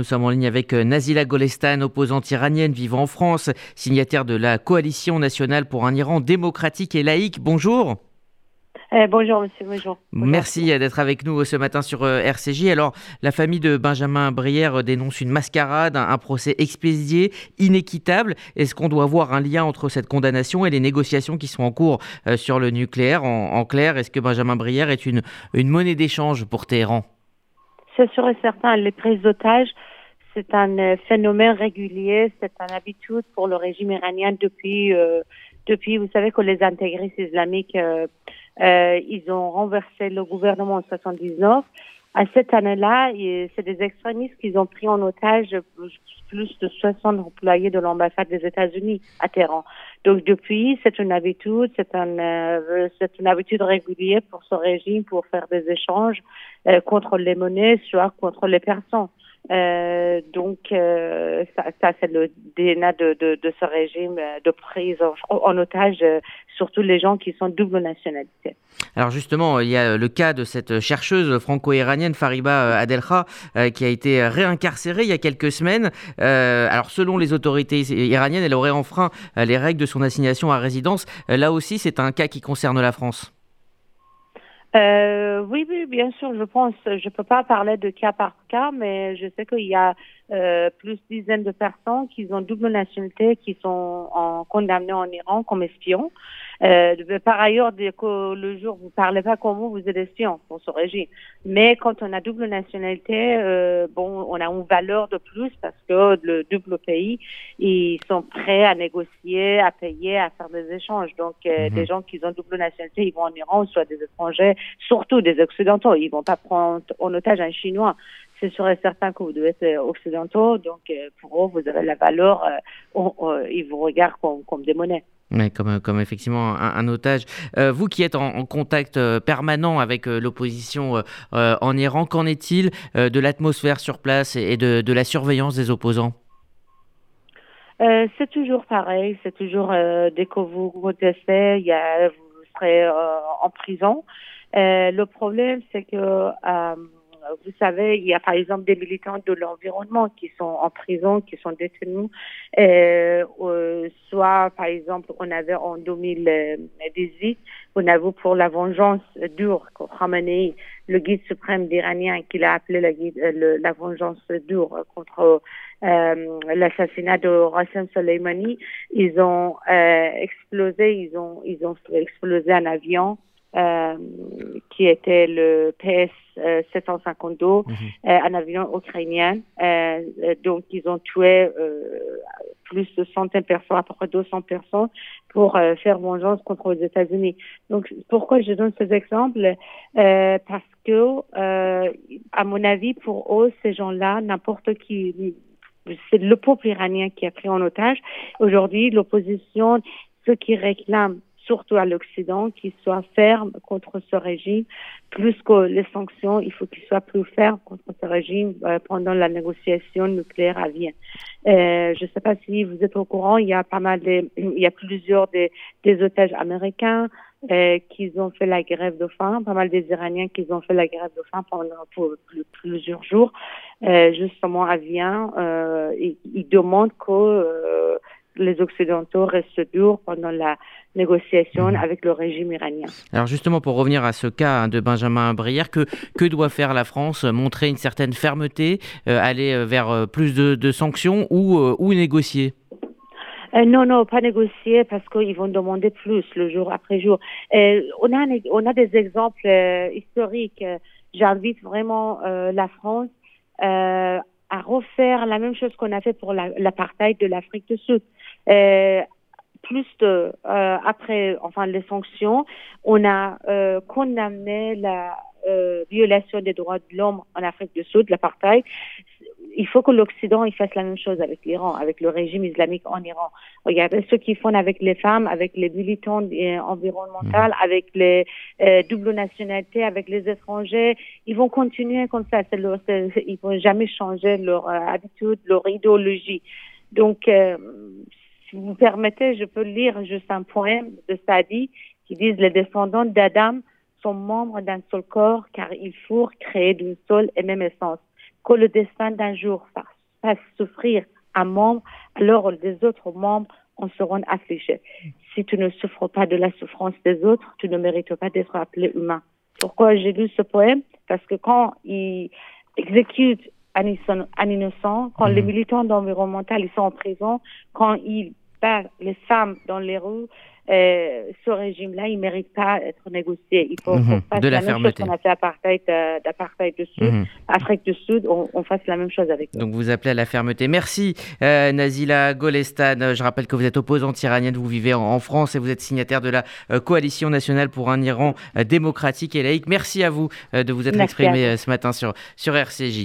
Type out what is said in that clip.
Nous sommes en ligne avec euh, Nazila Golestan, opposante iranienne vivant en France, signataire de la Coalition nationale pour un Iran démocratique et laïque. Bonjour. Eh, bonjour monsieur, bonjour. Merci d'être avec nous ce matin sur euh, RCJ. Alors, la famille de Benjamin Brière dénonce une mascarade, un, procès expédié, inéquitable. Est-ce qu'on doit voir un lien entre cette condamnation et les négociations qui sont en cours euh, sur le nucléaire? En, clair, est-ce que Benjamin Brière est une, une monnaie d'échange pour Téhéran? C'est sûr et certain, les prises d'otages c'est un euh, phénomène régulier, c'est une habitude pour le régime iranien depuis, euh, depuis vous savez que les intégristes islamiques, euh, ils ont renversé le gouvernement en 79. À cette année-là, c'est des extrémistes qui ont pris en otage plus de 60 employés de l'ambassade des États-Unis à Téhéran. Donc depuis, c'est une habitude, c'est un, c'est une habitude régulière pour ce régime pour faire des échanges contre les monnaies, soit contre les personnes. Euh, donc, euh, ça, c'est le DNA de, ce régime euh, de prise en, otage, surtout les gens qui sont double nationalité. Alors justement, il y a le cas de cette chercheuse franco-iranienne Fariba Adelkha qui a été réincarcérée il y a quelques semaines. alors selon les autorités iraniennes, elle aurait enfreint les règles de son assignation à résidence. Là aussi, c'est un cas qui concerne la France. Euh, oui, oui, bien sûr, je pense. Je peux pas parler de cas par cas, mais je sais qu'il y a euh, plus dizaines de personnes qui ont double nationalité, qui sont en, condamnées en Iran comme espions. Euh, par ailleurs, dès que le jour vous parlez pas comment vous êtes espion pour ce régime. Mais quand on a double nationalité, euh, bon, on a une valeur de plus parce que le double pays, ils sont prêts à négocier, à payer, à faire des échanges. Donc, euh, mhm. des gens qui ont double nationalité, ils vont en Iran, soit des étrangers, surtout des occidentaux. Ils vont pas prendre en otage un Chinois c'est sûr et certain que vous devez être occidentaux, donc euh, pour eux, vous avez la valeur, euh, ils vous regardent comme, comme des monnaies. Mais comme, comme effectivement un, otage. Euh, vous qui êtes en, contact permanent avec l'opposition en Iran, qu'en est-il de l'atmosphère sur place et de, de, la surveillance des opposants? C'est toujours pareil, c'est toujours dès que vous protestez, y a, vous serez en prison. le problème, c'est que vous savez, il y a par exemple des militants de l'environnement qui sont en prison, qui sont détenus. Euh, euh, soit, par exemple, on avait en 2018, on avait pour la vengeance dure, Khamenei, le guide suprême d'Iranien, qu'il a appelé la, euh, la vengeance dure contre euh, l'assassinat de Rassem Soleimani, ils ont euh, explosé, ils ont, ils ont explosé un avion euh, qui était le PS 752, mhm. euh, un avion ukrainien. Euh, donc, ils ont tué plus de centaines de personnes, à peu près 200 personnes, pour faire vengeance contre les États-Unis. Donc, pourquoi je donne ces exemples? Parce que, à mon avis, pour eux, ces gens-là, n'importe qui, c'est le peuple iranien qui a pris en otage. Aujourd'hui, l'opposition, ceux qui réclament surtout à l'Occident, qu'il soit ferme contre ce régime, plus que les sanctions, il faut qu'il soit plus ferme contre ce régime euh, pendant la négociation nucléaire à Vienne. Euh, je ne sais pas si vous êtes au courant, il y a pas mal il y a plusieurs des, otages américains euh, qui ont fait la grève de faim, pas mal des Iraniens qui ont fait la grève de faim pendant plusieurs jours, justement à Vienne. Ils, demandent que les Occidentaux restent durs pendant la négociation mhm. avec le régime iranien. Alors justement, pour revenir à ce cas hein, de Benjamin Brière, que, que doit faire la France? Montrer une certaine fermeté, euh, aller euh, vers euh, plus de, sanctions ou, ou négocier? Non, non, pas négocier parce qu'ils vont demander plus le jour après jour. on, a, on a des exemples historiques. J'invite vraiment la France à refaire la même chose qu'on a fait pour l'apartheid de l'Afrique du Sud. Euh, plus de euh, après enfin les sanctions, on a euh, condamné la euh, violation des droits de l'homme en Afrique du Sud, l'apartheid il faut que l'Occident il fasse la même chose avec l'Iran, avec le régime islamique en Iran. Regardez ce qu'ils font avec les femmes, avec les militants euh, environnementaux, mmh. avec les euh, doubles nationalités, avec les étrangers. Ils vont continuer comme ça. Leur, ils vont jamais changer leur euh, habitude, leur idéologie. Donc, si vous permettez, je peux lire juste un poème de Sadi qui dit les descendants d'Adam sont membres d'un seul corps car ils furent créés d'une seule et même essence que le destin d'un jour fasse souffrir un membre, alors les autres membres en seront affligés. Si tu ne souffres pas de la souffrance des autres, tu ne mérites pas d'être appelé humain. Pourquoi j'ai lu ce poème? Parce que quand il exécute un innocent, quand les mhm. militants environnementaux ils sont en prison, quand ils battent les femmes dans les rues, euh, ce régime-là, il ne mérite pas d'être négocié. Il faut mhm. qu'on fasse de la, même chose qu'on a fait apartheid, euh, d'apartheid du Sud, mhm. Afrique du Sud, on, fasse la même chose avec eux. Donc vous appelez à la fermeté. Merci euh, Nazila Golestan. Je rappelle que vous êtes opposante iranienne, vous vivez en, France et vous êtes signataire de la coalition nationale pour un Iran démocratique et laïque. Merci à vous de vous être exprimé ce matin sur, sur RCJ.